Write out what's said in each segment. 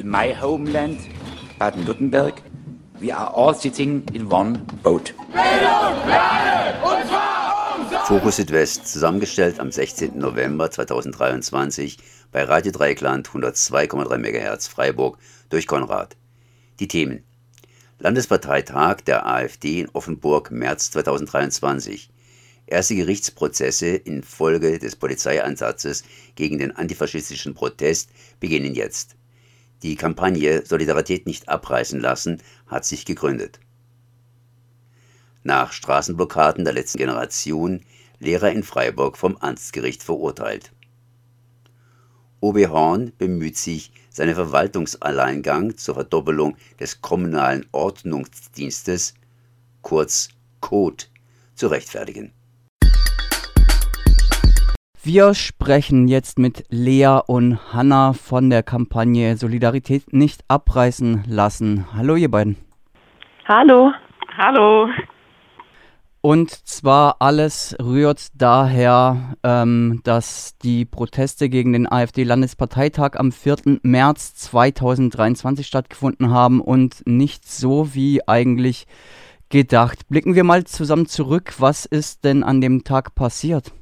in my homeland, Baden-Württemberg, we are all sitting in one boat. Fokus Südwest, zusammengestellt am 16. November 2023 bei Radio Dreieckland 102,3 MHz Freiburg durch Konrad. Die Themen Landesparteitag der AfD in Offenburg März 2023. Erste Gerichtsprozesse infolge des Polizeieinsatzes gegen den antifaschistischen Protest beginnen jetzt. Die Kampagne Solidarität nicht abreißen lassen hat sich gegründet. Nach Straßenblockaden der letzten Generation Lehrer in Freiburg vom Amtsgericht verurteilt. OB Horn bemüht sich, seinen Verwaltungsalleingang zur Verdoppelung des kommunalen Ordnungsdienstes, kurz CODE, zu rechtfertigen. Wir sprechen jetzt mit Lea und Hanna von der Kampagne Solidarität nicht abreißen lassen. Hallo ihr beiden. Hallo. Hallo. Und zwar alles rührt daher, ähm, dass die Proteste gegen den AfD-Landesparteitag am 4. März 2023 stattgefunden haben und nicht so wie eigentlich gedacht. Blicken wir mal zusammen zurück. Was ist denn an dem Tag passiert?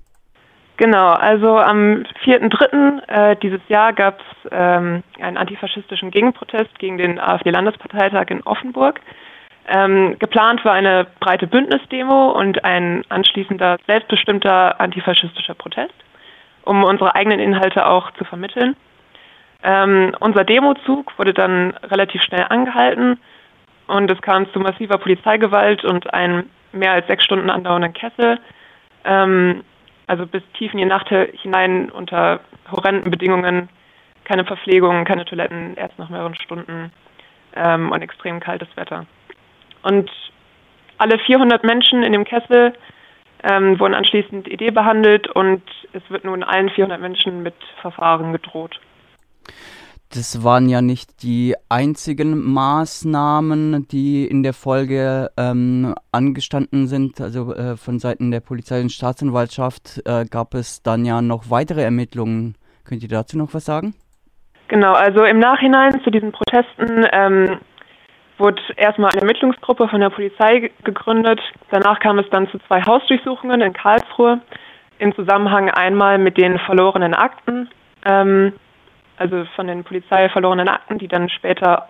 Genau, also am 4.3. Äh, dieses Jahr gab es ähm, einen antifaschistischen Gegenprotest gegen den AfD-Landesparteitag in Offenburg. Ähm, geplant war eine breite Bündnisdemo und ein anschließender selbstbestimmter antifaschistischer Protest, um unsere eigenen Inhalte auch zu vermitteln. Ähm, unser Demozug wurde dann relativ schnell angehalten und es kam zu massiver Polizeigewalt und einem mehr als sechs Stunden andauernden Kessel. Ähm, also bis tief in die Nacht hinein unter horrenden Bedingungen, keine Verpflegung, keine Toiletten, erst nach mehreren Stunden ähm, und extrem kaltes Wetter. Und alle 400 Menschen in dem Kessel ähm, wurden anschließend Idee behandelt und es wird nun allen 400 Menschen mit Verfahren gedroht. Das waren ja nicht die einzigen Maßnahmen, die in der Folge ähm, angestanden sind. Also äh, von Seiten der Polizei und Staatsanwaltschaft äh, gab es dann ja noch weitere Ermittlungen. Könnt ihr dazu noch was sagen? Genau, also im Nachhinein zu diesen Protesten ähm, wurde erstmal eine Ermittlungsgruppe von der Polizei gegründet. Danach kam es dann zu zwei Hausdurchsuchungen in Karlsruhe im Zusammenhang einmal mit den verlorenen Akten, ähm, also von den Polizei verlorenen Akten, die dann später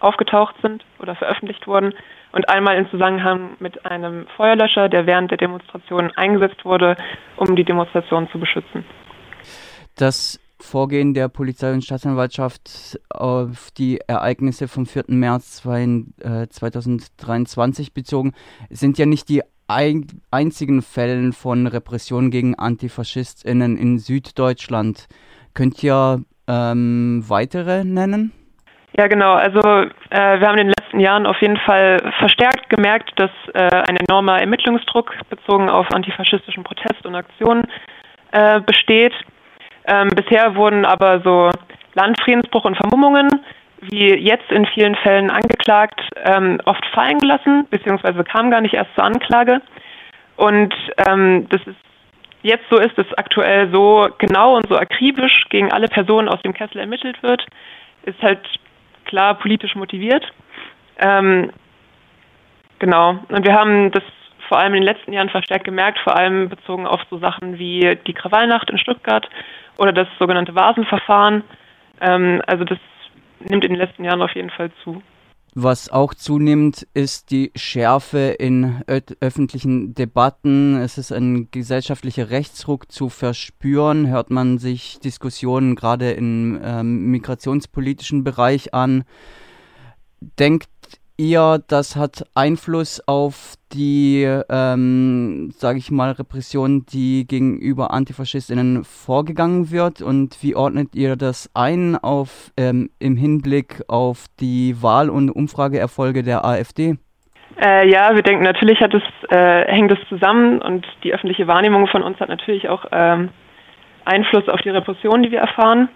aufgetaucht sind oder veröffentlicht wurden, und einmal im Zusammenhang mit einem Feuerlöscher, der während der Demonstration eingesetzt wurde, um die Demonstration zu beschützen. Das Vorgehen der Polizei und Staatsanwaltschaft auf die Ereignisse vom 4. März 2023 äh, bezogen sind ja nicht die einzigen Fälle von Repression gegen AntifaschistInnen in Süddeutschland. Könnt ihr ähm, weitere nennen? Ja, genau. Also äh, wir haben in den letzten Jahren auf jeden Fall verstärkt gemerkt, dass äh, ein enormer Ermittlungsdruck bezogen auf antifaschistischen Protest und Aktionen äh, besteht. Ähm, bisher wurden aber so Landfriedensbruch und Vermummungen, wie jetzt in vielen Fällen angeklagt, ähm, oft fallen gelassen, beziehungsweise kam gar nicht erst zur Anklage. Und ähm, das ist jetzt so ist, dass aktuell so genau und so akribisch gegen alle Personen aus dem Kessel ermittelt wird, ist halt klar politisch motiviert. Ähm, genau. Und wir haben das vor allem in den letzten Jahren verstärkt gemerkt, vor allem bezogen auf so Sachen wie die Krawallnacht in Stuttgart oder das sogenannte Vasenverfahren. Ähm, also das nimmt in den letzten Jahren auf jeden Fall zu. Was auch zunimmt, ist die Schärfe in öffentlichen Debatten. Es ist ein gesellschaftlicher Rechtsruck zu verspüren. Hört man sich Diskussionen gerade im ähm, migrationspolitischen Bereich an. Denkt ihr, das hat Einfluss auf die, ähm, sage ich mal, Repression, die gegenüber AntifaschistInnen vorgegangen wird? Und wie ordnet ihr das ein auf, ähm, im Hinblick auf die Wahl- und Umfrageerfolge der AfD? Äh, ja, wir denken, natürlich hat es, äh, hängt es zusammen und die öffentliche Wahrnehmung von uns hat natürlich auch ähm, Einfluss auf die Repression, die wir erfahren.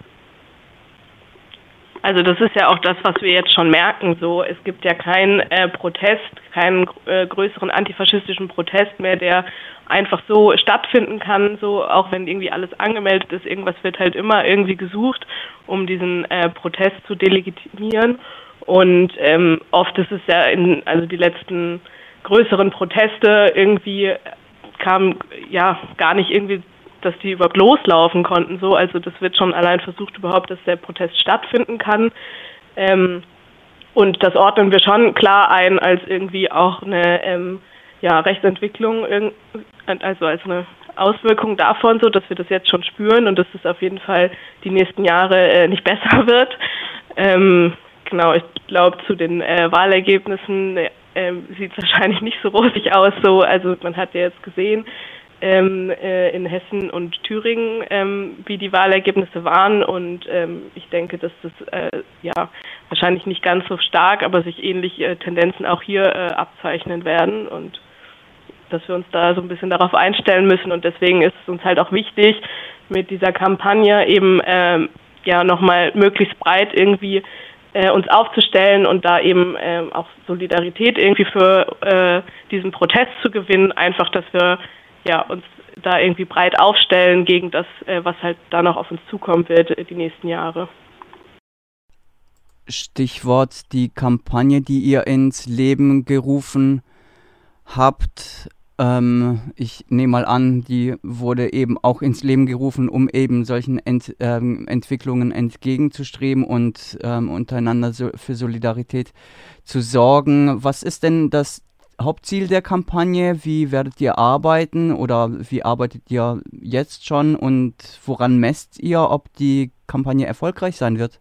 Also das ist ja auch das, was wir jetzt schon merken. So, es gibt ja keinen äh, Protest, keinen äh, größeren antifaschistischen Protest mehr, der einfach so stattfinden kann. So, auch wenn irgendwie alles angemeldet ist, irgendwas wird halt immer irgendwie gesucht, um diesen äh, Protest zu delegitimieren. Und ähm, oft ist es ja in, also die letzten größeren Proteste irgendwie kam ja gar nicht irgendwie dass die überhaupt loslaufen konnten. So, also das wird schon allein versucht überhaupt, dass der Protest stattfinden kann. Ähm, und das ordnen wir schon klar ein als irgendwie auch eine ähm, ja, Rechtsentwicklung, also als eine Auswirkung davon, so dass wir das jetzt schon spüren und dass es auf jeden Fall die nächsten Jahre äh, nicht besser wird. Ähm, genau, ich glaube zu den äh, Wahlergebnissen äh, sieht es wahrscheinlich nicht so rosig aus. So, also man hat ja jetzt gesehen, ähm, äh, in Hessen und Thüringen, ähm, wie die Wahlergebnisse waren. Und ähm, ich denke, dass das äh, ja wahrscheinlich nicht ganz so stark, aber sich ähnliche äh, Tendenzen auch hier äh, abzeichnen werden und dass wir uns da so ein bisschen darauf einstellen müssen. Und deswegen ist es uns halt auch wichtig, mit dieser Kampagne eben ähm, ja nochmal möglichst breit irgendwie äh, uns aufzustellen und da eben äh, auch Solidarität irgendwie für äh, diesen Protest zu gewinnen, einfach, dass wir ja, uns da irgendwie breit aufstellen gegen das, äh, was halt da noch auf uns zukommen wird äh, die nächsten Jahre. Stichwort die Kampagne, die ihr ins Leben gerufen habt. Ähm, ich nehme mal an, die wurde eben auch ins Leben gerufen, um eben solchen Ent, ähm, Entwicklungen entgegenzustreben und ähm, untereinander so für Solidarität zu sorgen. Was ist denn das Hauptziel der Kampagne? Wie werdet ihr arbeiten oder wie arbeitet ihr jetzt schon und woran messt ihr, ob die Kampagne erfolgreich sein wird?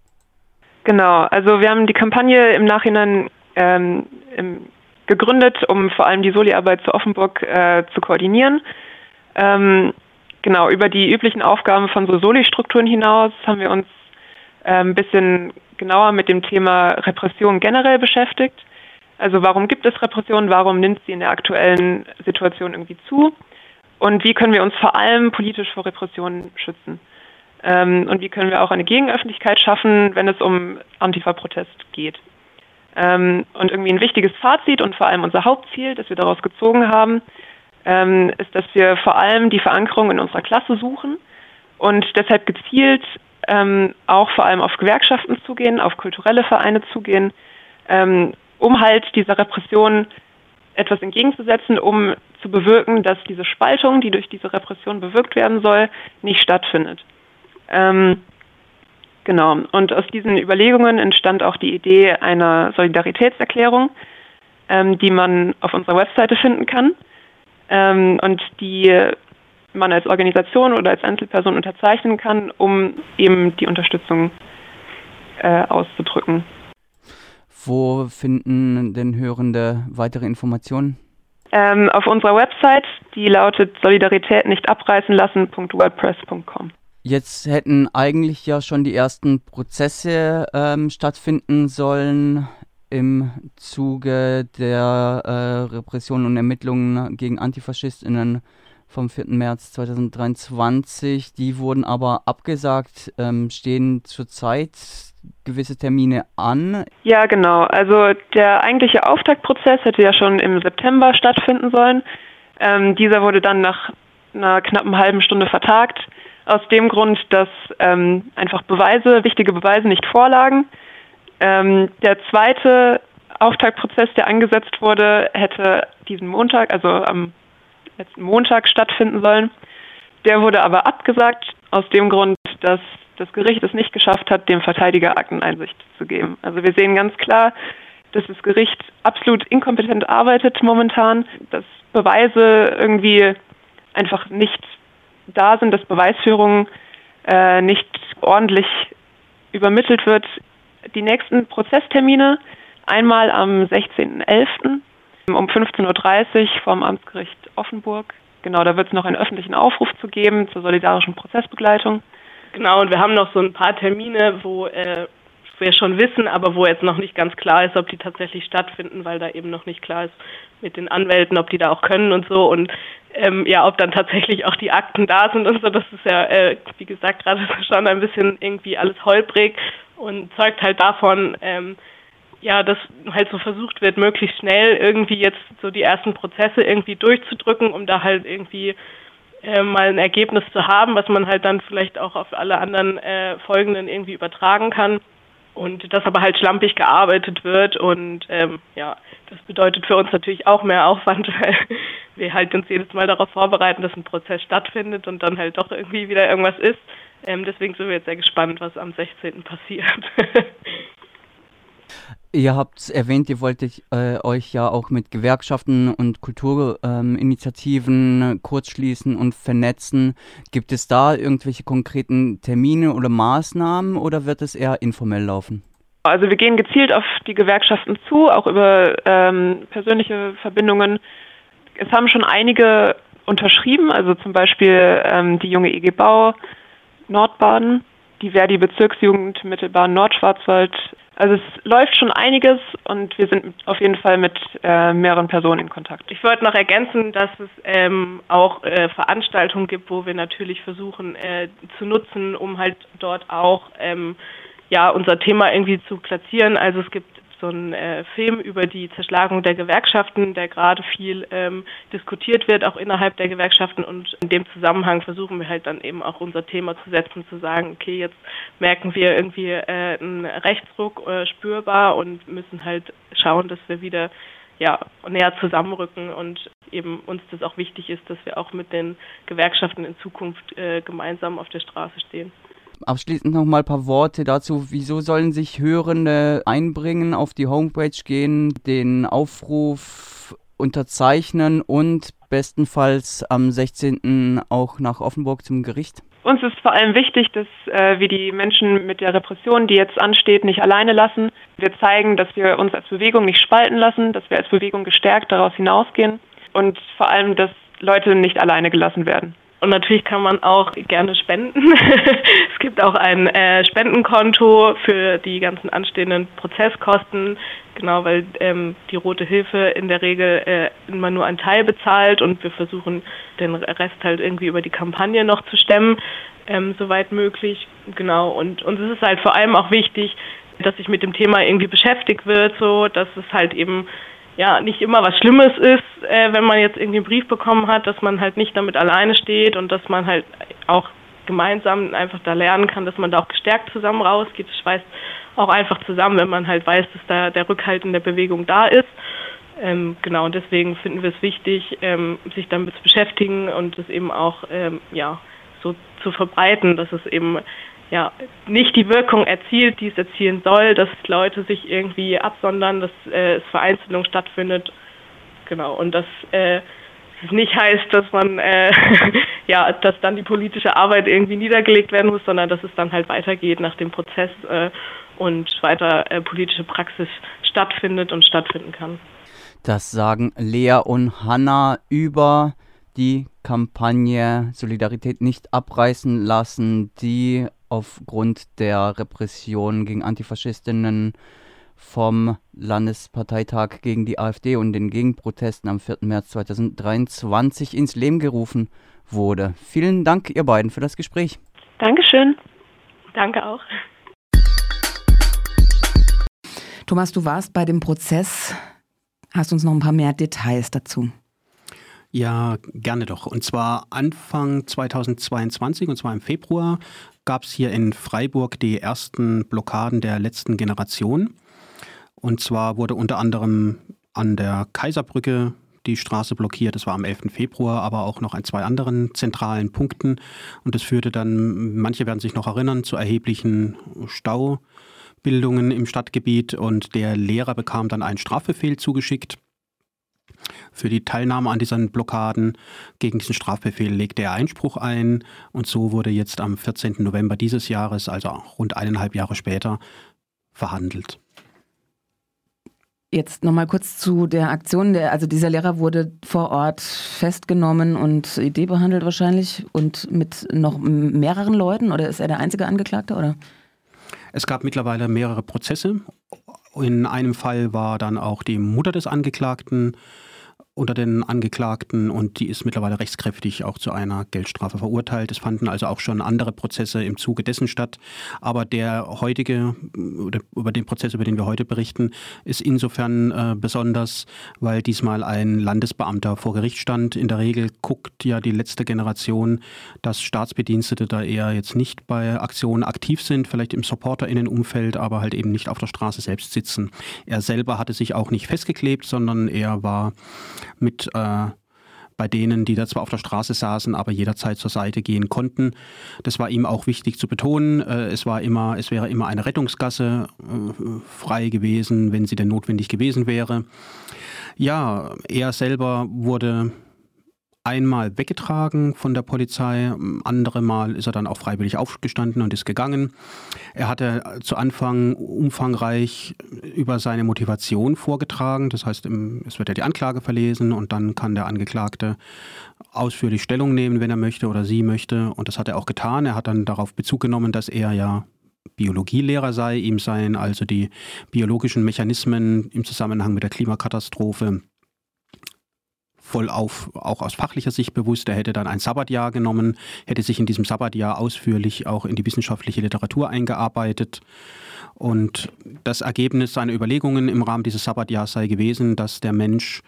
Genau, also wir haben die Kampagne im Nachhinein ähm, im, gegründet, um vor allem die Soli-Arbeit zu Offenburg äh, zu koordinieren. Ähm, genau, über die üblichen Aufgaben von so Soli-Strukturen hinaus haben wir uns äh, ein bisschen genauer mit dem Thema Repression generell beschäftigt. Also warum gibt es Repression? Warum nimmt sie in der aktuellen Situation irgendwie zu? Und wie können wir uns vor allem politisch vor Repressionen schützen? Ähm, und wie können wir auch eine Gegenöffentlichkeit schaffen, wenn es um Antifa-Protest geht? Ähm, und irgendwie ein wichtiges Fazit und vor allem unser Hauptziel, das wir daraus gezogen haben, ähm, ist, dass wir vor allem die Verankerung in unserer Klasse suchen und deshalb gezielt ähm, auch vor allem auf Gewerkschaften zugehen, auf kulturelle Vereine zugehen, ähm, um halt dieser Repression etwas entgegenzusetzen, um zu bewirken, dass diese Spaltung, die durch diese Repression bewirkt werden soll, nicht stattfindet. Ähm, genau. Und aus diesen Überlegungen entstand auch die Idee einer Solidaritätserklärung, ähm, die man auf unserer Webseite finden kann ähm, und die man als Organisation oder als Einzelperson unterzeichnen kann, um eben die Unterstützung äh, auszudrücken. Wo finden denn Hörende weitere Informationen? Ähm, auf unserer Website, die lautet solidarität nicht abreißen lassen.wordpress.com. Jetzt hätten eigentlich ja schon die ersten Prozesse ähm, stattfinden sollen im Zuge der äh, Repression und Ermittlungen gegen AntifaschistInnen vom 4. März 2023. Die wurden aber abgesagt, ähm, stehen zurzeit gewisse Termine an? Ja, genau. Also der eigentliche Auftaktprozess hätte ja schon im September stattfinden sollen. Ähm, dieser wurde dann nach einer knappen halben Stunde vertagt, aus dem Grund, dass ähm, einfach Beweise, wichtige Beweise nicht vorlagen. Ähm, der zweite Auftaktprozess, der angesetzt wurde, hätte diesen Montag, also am letzten Montag stattfinden sollen. Der wurde aber abgesagt, aus dem Grund, dass das Gericht es nicht geschafft hat, dem Verteidiger Akteneinsicht zu geben. Also wir sehen ganz klar, dass das Gericht absolut inkompetent arbeitet momentan, dass Beweise irgendwie einfach nicht da sind, dass Beweisführung äh, nicht ordentlich übermittelt wird. Die nächsten Prozesstermine einmal am 16.11. um 15.30 Uhr vom Amtsgericht Offenburg. Genau, da wird es noch einen öffentlichen Aufruf zu geben zur solidarischen Prozessbegleitung. Genau, und wir haben noch so ein paar Termine, wo äh, wir schon wissen, aber wo jetzt noch nicht ganz klar ist, ob die tatsächlich stattfinden, weil da eben noch nicht klar ist mit den Anwälten, ob die da auch können und so und ähm, ja, ob dann tatsächlich auch die Akten da sind und so. Das ist ja, äh, wie gesagt, gerade schon ein bisschen irgendwie alles holprig und zeugt halt davon, ähm, ja, dass halt so versucht wird, möglichst schnell irgendwie jetzt so die ersten Prozesse irgendwie durchzudrücken, um da halt irgendwie äh, mal ein Ergebnis zu haben, was man halt dann vielleicht auch auf alle anderen äh, folgenden irgendwie übertragen kann. Und dass aber halt schlampig gearbeitet wird und ähm, ja, das bedeutet für uns natürlich auch mehr Aufwand, weil wir halt uns jedes Mal darauf vorbereiten, dass ein Prozess stattfindet und dann halt doch irgendwie wieder irgendwas ist. Ähm, deswegen sind wir jetzt sehr gespannt, was am 16. passiert. Ihr habt erwähnt, ihr wolltet äh, euch ja auch mit Gewerkschaften und Kulturinitiativen ähm, kurzschließen und vernetzen. Gibt es da irgendwelche konkreten Termine oder Maßnahmen oder wird es eher informell laufen? Also wir gehen gezielt auf die Gewerkschaften zu, auch über ähm, persönliche Verbindungen. Es haben schon einige unterschrieben, also zum Beispiel ähm, die junge EG Bau Nordbaden, die Verdi Bezirksjugend Mittelbahn Nordschwarzwald, also es läuft schon einiges und wir sind auf jeden Fall mit äh, mehreren Personen in Kontakt. Ich wollte noch ergänzen, dass es ähm, auch äh, Veranstaltungen gibt, wo wir natürlich versuchen äh, zu nutzen, um halt dort auch ähm, ja unser Thema irgendwie zu platzieren. Also es gibt so ein äh, Film über die Zerschlagung der Gewerkschaften, der gerade viel ähm, diskutiert wird, auch innerhalb der Gewerkschaften. Und in dem Zusammenhang versuchen wir halt dann eben auch unser Thema zu setzen, zu sagen, okay, jetzt merken wir irgendwie äh, einen Rechtsruck äh, spürbar und müssen halt schauen, dass wir wieder ja, näher zusammenrücken und eben uns das auch wichtig ist, dass wir auch mit den Gewerkschaften in Zukunft äh, gemeinsam auf der Straße stehen. Abschließend noch mal ein paar Worte dazu. Wieso sollen sich Hörende einbringen, auf die Homepage gehen, den Aufruf unterzeichnen und bestenfalls am 16. auch nach Offenburg zum Gericht? Uns ist vor allem wichtig, dass äh, wir die Menschen mit der Repression, die jetzt ansteht, nicht alleine lassen. Wir zeigen, dass wir uns als Bewegung nicht spalten lassen, dass wir als Bewegung gestärkt daraus hinausgehen und vor allem, dass Leute nicht alleine gelassen werden. Und natürlich kann man auch gerne spenden. es gibt auch ein äh, Spendenkonto für die ganzen anstehenden Prozesskosten, genau, weil ähm, die Rote Hilfe in der Regel äh, immer nur einen Teil bezahlt und wir versuchen den Rest halt irgendwie über die Kampagne noch zu stemmen, ähm, soweit möglich. Genau, und uns ist es halt vor allem auch wichtig, dass sich mit dem Thema irgendwie beschäftigt wird, so dass es halt eben ja nicht immer was Schlimmes ist, äh, wenn man jetzt irgendwie einen Brief bekommen hat, dass man halt nicht damit alleine steht und dass man halt auch gemeinsam einfach da lernen kann, dass man da auch gestärkt zusammen rausgeht. Das schweißt auch einfach zusammen, wenn man halt weiß, dass da der Rückhalt in der Bewegung da ist. Ähm, genau, deswegen finden wir es wichtig, ähm, sich damit zu beschäftigen und es eben auch ähm, ja, so zu verbreiten, dass es eben ja, nicht die Wirkung erzielt, die es erzielen soll, dass Leute sich irgendwie absondern, dass äh, es Vereinzelung stattfindet. Genau, und dass äh, es nicht heißt, dass man, äh, ja, dass dann die politische Arbeit irgendwie niedergelegt werden muss, sondern dass es dann halt weitergeht nach dem Prozess äh, und weiter äh, politische Praxis stattfindet und stattfinden kann. Das sagen Lea und Hanna über die Kampagne Solidarität nicht abreißen lassen, die aufgrund der Repression gegen Antifaschistinnen vom Landesparteitag gegen die AfD und den Gegenprotesten am 4. März 2023 ins Leben gerufen wurde. Vielen Dank, ihr beiden, für das Gespräch. Dankeschön. Danke auch. Thomas, du warst bei dem Prozess. Hast uns noch ein paar mehr Details dazu? Ja, gerne doch. Und zwar Anfang 2022, und zwar im Februar, gab es hier in Freiburg die ersten Blockaden der letzten Generation. Und zwar wurde unter anderem an der Kaiserbrücke die Straße blockiert. Das war am 11. Februar, aber auch noch an zwei anderen zentralen Punkten. Und das führte dann, manche werden sich noch erinnern, zu erheblichen Staubildungen im Stadtgebiet. Und der Lehrer bekam dann einen Strafbefehl zugeschickt für die Teilnahme an diesen Blockaden. Gegen diesen Strafbefehl legte er Einspruch ein und so wurde jetzt am 14. November dieses Jahres, also rund eineinhalb Jahre später, verhandelt. Jetzt nochmal kurz zu der Aktion. Der, also dieser Lehrer wurde vor Ort festgenommen und Idee behandelt wahrscheinlich und mit noch mehreren Leuten oder ist er der einzige Angeklagte oder? Es gab mittlerweile mehrere Prozesse. In einem Fall war dann auch die Mutter des Angeklagten unter den Angeklagten und die ist mittlerweile rechtskräftig auch zu einer Geldstrafe verurteilt. Es fanden also auch schon andere Prozesse im Zuge dessen statt. Aber der heutige, oder über den Prozess, über den wir heute berichten, ist insofern äh, besonders, weil diesmal ein Landesbeamter vor Gericht stand. In der Regel guckt ja die letzte Generation, dass Staatsbedienstete da eher jetzt nicht bei Aktionen aktiv sind, vielleicht im SupporterInnen-Umfeld, aber halt eben nicht auf der Straße selbst sitzen. Er selber hatte sich auch nicht festgeklebt, sondern er war mit äh, bei denen, die da zwar auf der Straße saßen, aber jederzeit zur Seite gehen konnten. Das war ihm auch wichtig zu betonen. Äh, es war immer, es wäre immer eine Rettungsgasse äh, frei gewesen, wenn sie denn notwendig gewesen wäre. Ja, er selber wurde einmal weggetragen von der Polizei, andere Mal ist er dann auch freiwillig aufgestanden und ist gegangen. Er hatte zu Anfang umfangreich über seine Motivation vorgetragen, das heißt, es wird ja die Anklage verlesen und dann kann der Angeklagte ausführlich Stellung nehmen, wenn er möchte oder sie möchte und das hat er auch getan. Er hat dann darauf Bezug genommen, dass er ja Biologielehrer sei, ihm seien also die biologischen Mechanismen im Zusammenhang mit der Klimakatastrophe voll auf, auch aus fachlicher Sicht bewusst. Er hätte dann ein Sabbatjahr genommen, hätte sich in diesem Sabbatjahr ausführlich auch in die wissenschaftliche Literatur eingearbeitet. Und das Ergebnis seiner Überlegungen im Rahmen dieses Sabbatjahrs sei gewesen, dass der Mensch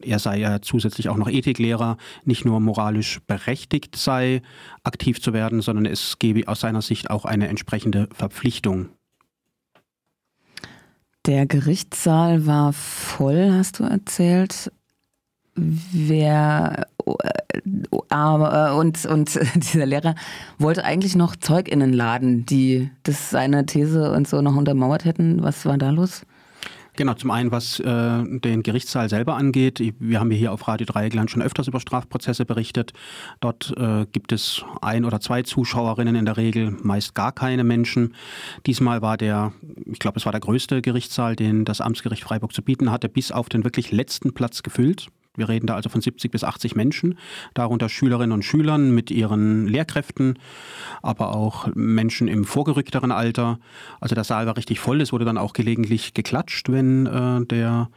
er sei ja zusätzlich auch noch Ethiklehrer, nicht nur moralisch berechtigt sei, aktiv zu werden, sondern es gebe aus seiner Sicht auch eine entsprechende Verpflichtung. Der Gerichtssaal war voll, hast du erzählt wer äh, und, und dieser Lehrer wollte eigentlich noch ZeugInnen laden, die das seine These und so noch untermauert hätten. Was war da los? Genau, zum einen, was äh, den Gerichtssaal selber angeht. Wir haben hier auf Radio Dreieckland schon öfters über Strafprozesse berichtet. Dort äh, gibt es ein oder zwei Zuschauerinnen in der Regel, meist gar keine Menschen. Diesmal war der, ich glaube, es war der größte Gerichtssaal, den das Amtsgericht Freiburg zu bieten hatte, bis auf den wirklich letzten Platz gefüllt. Wir reden da also von 70 bis 80 Menschen, darunter Schülerinnen und Schülern mit ihren Lehrkräften, aber auch Menschen im vorgerückteren Alter. Also der Saal war richtig voll. Es wurde dann auch gelegentlich geklatscht, wenn äh, der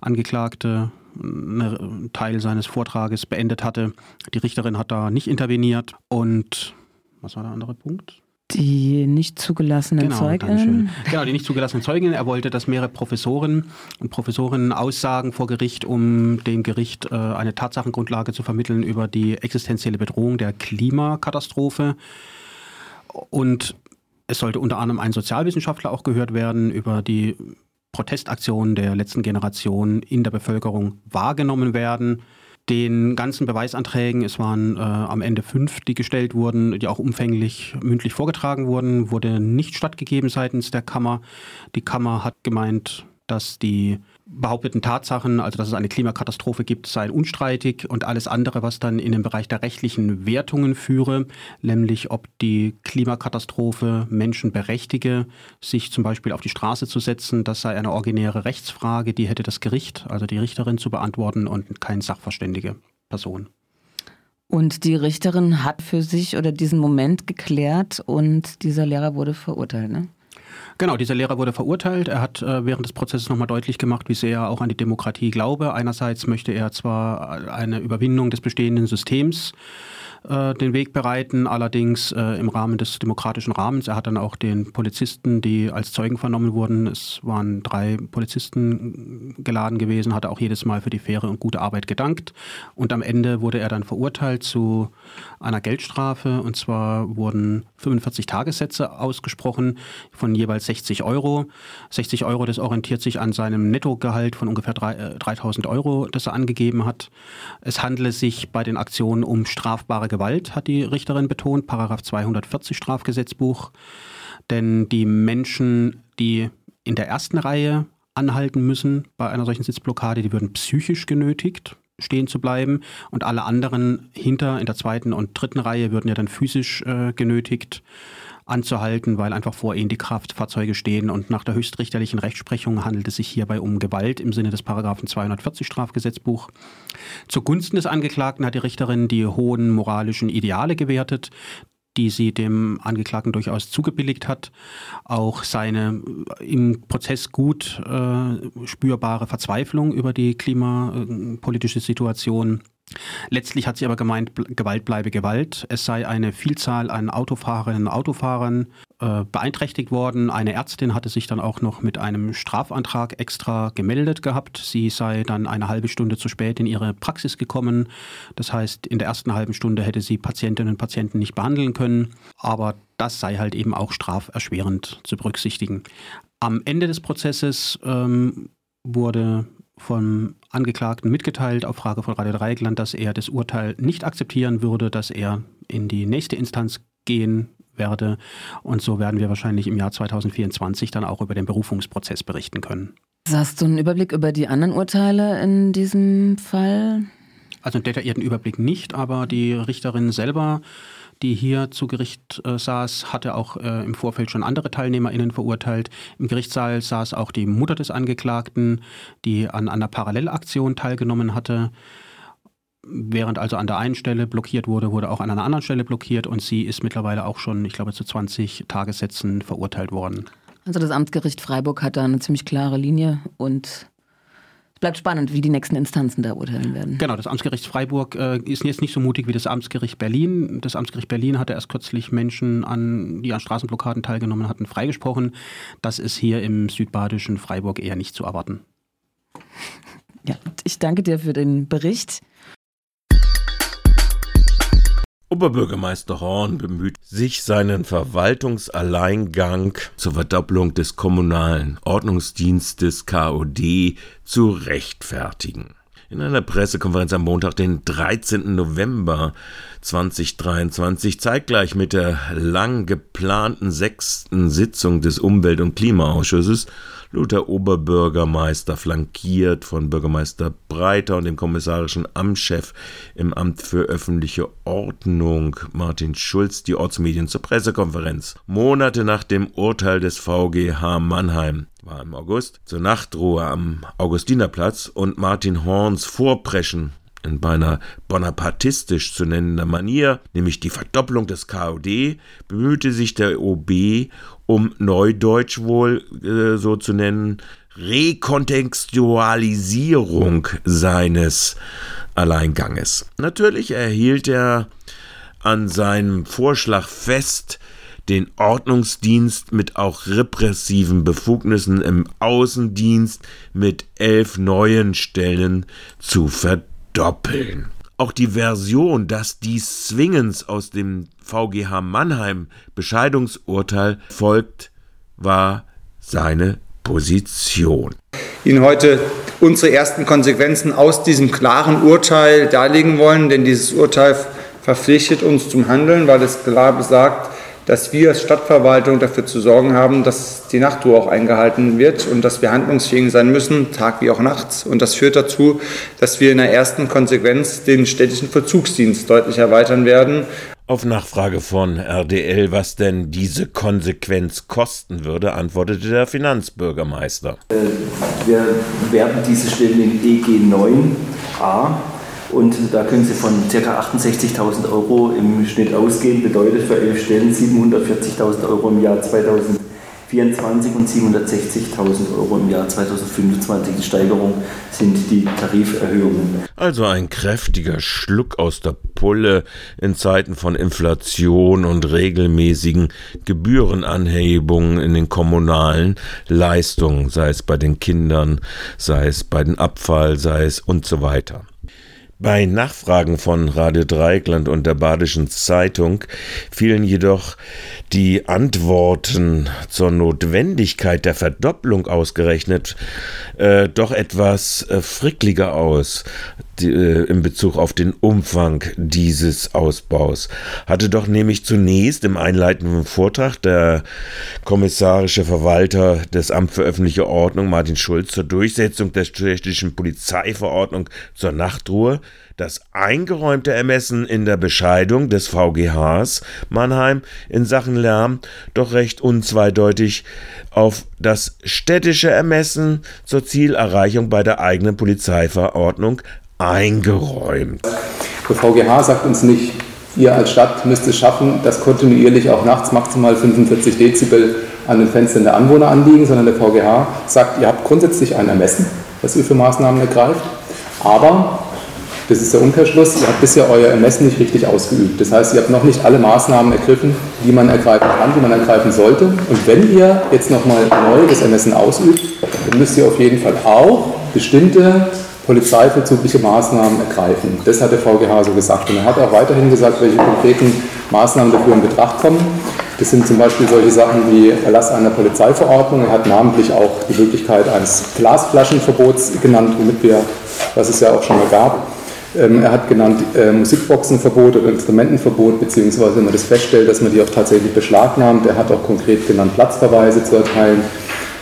Angeklagte einen Teil seines Vortrages beendet hatte. Die Richterin hat da nicht interveniert. Und was war der andere Punkt? Die nicht zugelassenen genau, Zeuginnen? Genau, die nicht zugelassenen Zeuginnen. Er wollte, dass mehrere Professoren und Professorinnen aussagen vor Gericht, um dem Gericht äh, eine Tatsachengrundlage zu vermitteln über die existenzielle Bedrohung der Klimakatastrophe. Und es sollte unter anderem ein Sozialwissenschaftler auch gehört werden, über die Protestaktionen der letzten Generation in der Bevölkerung wahrgenommen werden den ganzen Beweisanträgen, es waren äh, am Ende fünf, die gestellt wurden, die auch umfänglich mündlich vorgetragen wurden, wurde nicht stattgegeben seitens der Kammer. Die Kammer hat gemeint, dass die behaupteten Tatsachen, also dass es eine Klimakatastrophe gibt, seien unstreitig und alles andere, was dann in den Bereich der rechtlichen Wertungen führe, nämlich ob die Klimakatastrophe Menschen berechtige, sich zum Beispiel auf die Straße zu setzen, das sei eine originäre Rechtsfrage, die hätte das Gericht, also die Richterin zu beantworten und kein sachverständige Person. Und die Richterin hat für sich oder diesen Moment geklärt und dieser Lehrer wurde verurteilt, ne? Genau, dieser Lehrer wurde verurteilt. Er hat äh, während des Prozesses nochmal deutlich gemacht, wie sehr er auch an die Demokratie glaube. Einerseits möchte er zwar eine Überwindung des bestehenden Systems äh, den Weg bereiten, allerdings äh, im Rahmen des demokratischen Rahmens. Er hat dann auch den Polizisten, die als Zeugen vernommen wurden, es waren drei Polizisten geladen gewesen, hat er auch jedes Mal für die faire und gute Arbeit gedankt. Und am Ende wurde er dann verurteilt zu einer Geldstrafe. Und zwar wurden 45 Tagessätze ausgesprochen von jeweils 60 Euro. 60 Euro, das orientiert sich an seinem Nettogehalt von ungefähr 3000 äh, Euro, das er angegeben hat. Es handele sich bei den Aktionen um strafbare Gewalt, hat die Richterin betont, Paragraph 240 Strafgesetzbuch. Denn die Menschen, die in der ersten Reihe anhalten müssen bei einer solchen Sitzblockade, die würden psychisch genötigt, stehen zu bleiben und alle anderen hinter in der zweiten und dritten Reihe würden ja dann physisch äh, genötigt anzuhalten, weil einfach vor ihnen die Kraftfahrzeuge stehen. Und nach der höchstrichterlichen Rechtsprechung handelt es sich hierbei um Gewalt im Sinne des Paragraphen 240 Strafgesetzbuch. Zugunsten des Angeklagten hat die Richterin die hohen moralischen Ideale gewertet, die sie dem Angeklagten durchaus zugebilligt hat. Auch seine im Prozess gut äh, spürbare Verzweiflung über die klimapolitische Situation Letztlich hat sie aber gemeint, Gewalt bleibe Gewalt. Es sei eine Vielzahl an Autofahrerinnen und Autofahrern äh, beeinträchtigt worden. Eine Ärztin hatte sich dann auch noch mit einem Strafantrag extra gemeldet gehabt. Sie sei dann eine halbe Stunde zu spät in ihre Praxis gekommen. Das heißt, in der ersten halben Stunde hätte sie Patientinnen und Patienten nicht behandeln können. Aber das sei halt eben auch straferschwerend zu berücksichtigen. Am Ende des Prozesses ähm, wurde vom Angeklagten mitgeteilt auf Frage von Radio Dreieckland, dass er das Urteil nicht akzeptieren würde, dass er in die nächste Instanz gehen werde. Und so werden wir wahrscheinlich im Jahr 2024 dann auch über den Berufungsprozess berichten können. Hast du einen Überblick über die anderen Urteile in diesem Fall? Also einen detaillierten Überblick nicht, aber die Richterin selber die hier zu Gericht äh, saß, hatte auch äh, im Vorfeld schon andere TeilnehmerInnen verurteilt. Im Gerichtssaal saß auch die Mutter des Angeklagten, die an einer Parallelaktion teilgenommen hatte. Während also an der einen Stelle blockiert wurde, wurde auch an einer anderen Stelle blockiert und sie ist mittlerweile auch schon, ich glaube, zu 20 Tagessätzen verurteilt worden. Also das Amtsgericht Freiburg hat da eine ziemlich klare Linie und bleibt spannend, wie die nächsten Instanzen da urteilen werden. Genau, das Amtsgericht Freiburg äh, ist jetzt nicht so mutig wie das Amtsgericht Berlin. Das Amtsgericht Berlin hatte erst kürzlich Menschen, an, die an Straßenblockaden teilgenommen hatten, freigesprochen. Das ist hier im südbadischen Freiburg eher nicht zu erwarten. Ja, ich danke dir für den Bericht. Oberbürgermeister Horn bemüht sich, seinen Verwaltungsalleingang zur Verdopplung des kommunalen Ordnungsdienstes KOD zu rechtfertigen. In einer Pressekonferenz am Montag, den 13. November 2023, zeitgleich mit der lang geplanten sechsten Sitzung des Umwelt- und Klimaausschusses, lud der Oberbürgermeister flankiert von Bürgermeister Breiter und dem kommissarischen Amtschef im Amt für öffentliche Ordnung Martin Schulz die Ortsmedien zur Pressekonferenz. Monate nach dem Urteil des VGH Mannheim war im August zur Nachtruhe am Augustinerplatz und Martin Horns Vorpreschen in beinahe bonapartistisch zu nennender Manier, nämlich die Verdopplung des KOD, bemühte sich der OB um Neudeutsch wohl äh, so zu nennen, Rekontextualisierung seines Alleinganges. Natürlich erhielt er an seinem Vorschlag fest, den Ordnungsdienst mit auch repressiven Befugnissen im Außendienst mit elf neuen Stellen zu verdoppeln. Auch die Version, dass dies zwingend aus dem VGH Mannheim Bescheidungsurteil folgt, war seine Position. Ihnen heute unsere ersten Konsequenzen aus diesem klaren Urteil darlegen wollen, denn dieses Urteil verpflichtet uns zum Handeln, weil es klar besagt, dass wir als Stadtverwaltung dafür zu sorgen haben, dass die Nachtruhe auch eingehalten wird und dass wir handlungsfähig sein müssen, Tag wie auch nachts. Und das führt dazu, dass wir in der ersten Konsequenz den städtischen Vollzugsdienst deutlich erweitern werden. Auf Nachfrage von RDL, was denn diese Konsequenz kosten würde, antwortete der Finanzbürgermeister. Äh, wir werden diese Stellen in EG 9a und da können Sie von ca. 68.000 Euro im Schnitt ausgehen. Bedeutet für elf Stellen 740.000 Euro im Jahr 2024 und 760.000 Euro im Jahr 2025. Die Steigerung sind die Tariferhöhungen. Also ein kräftiger Schluck aus der Pulle in Zeiten von Inflation und regelmäßigen Gebührenanhebungen in den kommunalen Leistungen, sei es bei den Kindern, sei es bei den Abfall, sei es und so weiter. Bei Nachfragen von Radio Dreieckland und der Badischen Zeitung fielen jedoch die Antworten zur Notwendigkeit der Verdopplung ausgerechnet äh, doch etwas äh, frickliger aus äh, in Bezug auf den Umfang dieses Ausbaus. Hatte doch nämlich zunächst im einleitenden Vortrag der kommissarische Verwalter des Amt für öffentliche Ordnung Martin Schulz zur Durchsetzung der städtischen Polizeiverordnung zur Nachtruhe das eingeräumte Ermessen in der Bescheidung des VGHs Mannheim in Sachen Lärm doch recht unzweideutig auf das städtische Ermessen zur Zielerreichung bei der eigenen Polizeiverordnung eingeräumt. Der VGH sagt uns nicht, Ihr als Stadt müsst es schaffen, dass kontinuierlich auch nachts maximal 45 Dezibel an den Fenstern der Anwohner anliegen, sondern der VGH sagt, ihr habt grundsätzlich ein Ermessen, das ihr für Maßnahmen ergreift, aber das ist der Umkehrschluss. Ihr habt bisher euer Ermessen nicht richtig ausgeübt. Das heißt, ihr habt noch nicht alle Maßnahmen ergriffen, die man ergreifen kann, die man ergreifen sollte. Und wenn ihr jetzt nochmal neu das Ermessen ausübt, dann müsst ihr auf jeden Fall auch bestimmte polizeivollzugliche Maßnahmen ergreifen. Das hat der VGH so gesagt. Und er hat auch weiterhin gesagt, welche konkreten Maßnahmen dafür in Betracht kommen. Das sind zum Beispiel solche Sachen wie Erlass einer Polizeiverordnung. Er hat namentlich auch die Möglichkeit eines Glasflaschenverbots genannt, womit wir, was es ja auch schon mal gab, ähm, er hat genannt äh, Musikboxenverbot oder Instrumentenverbot, beziehungsweise wenn man das feststellt, dass man die auch tatsächlich beschlagnahmt. Er hat auch konkret genannt, Platzverweise zu erteilen.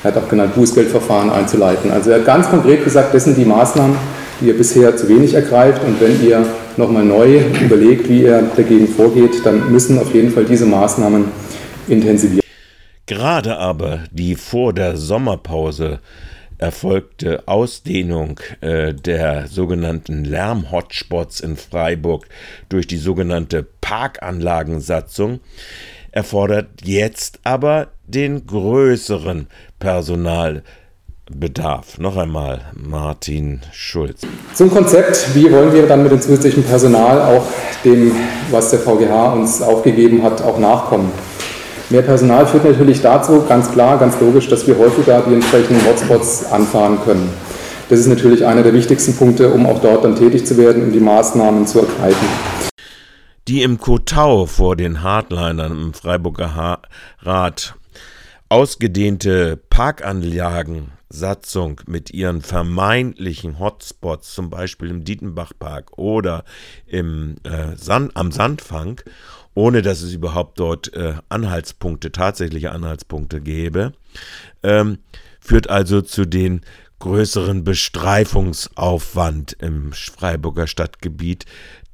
Er hat auch genannt, Bußgeldverfahren einzuleiten. Also er hat ganz konkret gesagt, das sind die Maßnahmen, die ihr bisher zu wenig ergreift. Und wenn ihr nochmal neu überlegt, wie ihr dagegen vorgeht, dann müssen auf jeden Fall diese Maßnahmen intensiviert. Gerade aber die vor der Sommerpause erfolgte Ausdehnung äh, der sogenannten Lärm-Hotspots in Freiburg durch die sogenannte Parkanlagensatzung erfordert jetzt aber den größeren Personalbedarf. Noch einmal Martin Schulz. Zum Konzept, wie wollen wir dann mit dem zusätzlichen Personal auch dem, was der VGH uns aufgegeben hat, auch nachkommen? Mehr Personal führt natürlich dazu, ganz klar, ganz logisch, dass wir häufiger die entsprechenden Hotspots anfahren können. Das ist natürlich einer der wichtigsten Punkte, um auch dort dann tätig zu werden, um die Maßnahmen zu ergreifen. Die im Kotau vor den Hardlinern im Freiburger Rat ausgedehnte Parkanlagensatzung mit ihren vermeintlichen Hotspots, zum Beispiel im Dietenbachpark oder im, äh, Sand, am Sandfang, ohne dass es überhaupt dort äh, Anhaltspunkte, tatsächliche Anhaltspunkte gäbe, ähm, führt also zu den größeren Bestreifungsaufwand im Freiburger Stadtgebiet,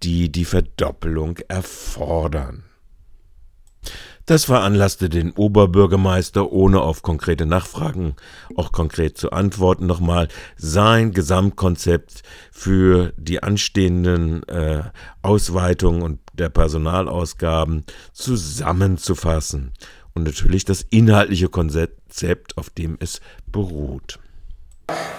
die die Verdoppelung erfordern. Das veranlasste den Oberbürgermeister, ohne auf konkrete Nachfragen auch konkret zu antworten, nochmal sein Gesamtkonzept für die anstehenden äh, Ausweitungen und der Personalausgaben zusammenzufassen und natürlich das inhaltliche Konzept, auf dem es beruht.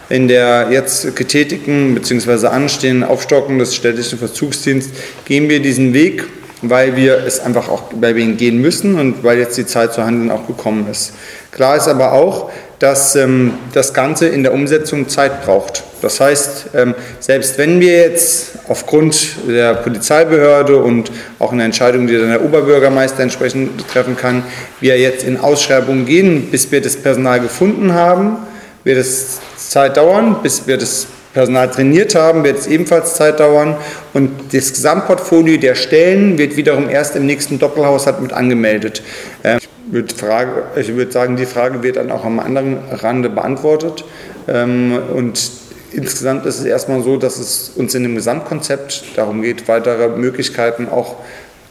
In der jetzt getätigten bzw. anstehenden Aufstockung des städtischen Verzugsdienstes gehen wir diesen Weg, weil wir es einfach auch bei wen gehen müssen und weil jetzt die Zeit zu handeln auch gekommen ist. Klar ist aber auch, dass ähm, das Ganze in der Umsetzung Zeit braucht. Das heißt, ähm, selbst wenn wir jetzt aufgrund der Polizeibehörde und auch einer Entscheidung, die dann der Oberbürgermeister entsprechend treffen kann, wir jetzt in Ausschreibungen gehen, bis wir das Personal gefunden haben, wird es Zeit dauern, bis wir das Personal trainiert haben, wird es ebenfalls Zeit dauern. Und das Gesamtportfolio der Stellen wird wiederum erst im nächsten Doppelhaushalt mit angemeldet. Ähm, würde, Frage, ich würde sagen, die Frage wird dann auch am anderen Rande beantwortet. Ähm, und insgesamt ist es erstmal so, dass es uns in dem Gesamtkonzept darum geht, weitere Möglichkeiten auch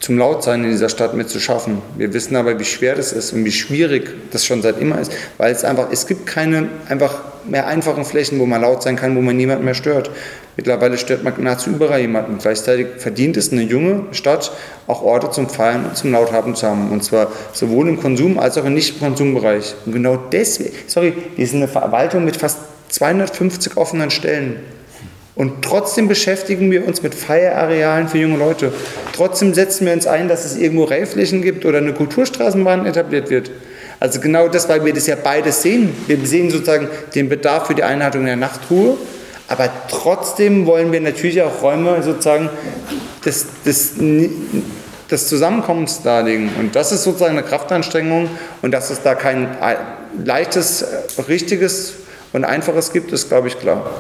zum Lautsein in dieser Stadt mitzuschaffen. Wir wissen aber, wie schwer das ist und wie schwierig das schon seit immer ist, weil es einfach, es gibt keine einfach mehr einfachen Flächen, wo man laut sein kann, wo man niemanden mehr stört. Mittlerweile stört man nahezu überall jemanden. Gleichzeitig verdient es eine junge Stadt, auch Orte zum Feiern und zum Lauthaben zu haben. Und zwar sowohl im Konsum- als auch im Nicht-Konsumbereich. Und genau deswegen, sorry, wir sind eine Verwaltung mit fast 250 offenen Stellen. Und trotzdem beschäftigen wir uns mit Feierarealen für junge Leute. Trotzdem setzen wir uns ein, dass es irgendwo Reiflächen gibt oder eine Kulturstraßenbahn etabliert wird. Also genau das, weil wir das ja beides sehen. Wir sehen sozusagen den Bedarf für die Einhaltung der Nachtruhe, aber trotzdem wollen wir natürlich auch Räume sozusagen des, des, des Zusammenkommens darlegen. Und das ist sozusagen eine Kraftanstrengung und dass es da kein leichtes, richtiges und einfaches gibt, ist, glaube ich, klar.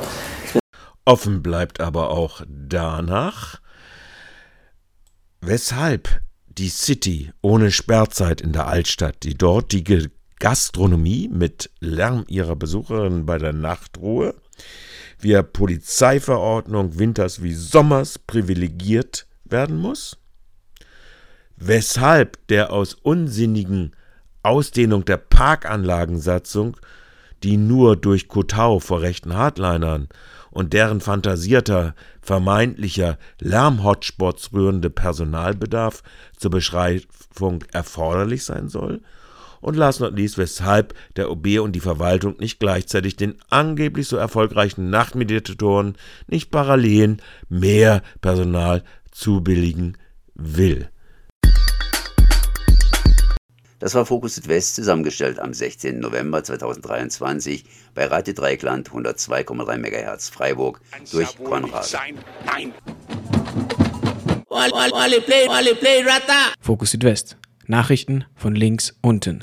Offen bleibt aber auch danach, weshalb die City ohne Sperrzeit in der Altstadt, die dortige Gastronomie mit Lärm ihrer Besucherinnen bei der Nachtruhe, via Polizeiverordnung winters wie sommers privilegiert werden muss? Weshalb der aus unsinnigen Ausdehnung der Parkanlagensatzung die nur durch Kotau vor rechten Hardlinern und deren fantasierter, vermeintlicher Lärmhotspots rührende Personalbedarf zur Beschreibung erforderlich sein soll? Und last not least, weshalb der OB und die Verwaltung nicht gleichzeitig den angeblich so erfolgreichen Nachtmeditatoren nicht parallel mehr Personal zubilligen will. Das war Fokus Südwest zusammengestellt am 16. November 2023 bei Radio Dreikland 102,3 MHz Freiburg durch Konrad. Fokus Südwest. Nachrichten von links unten.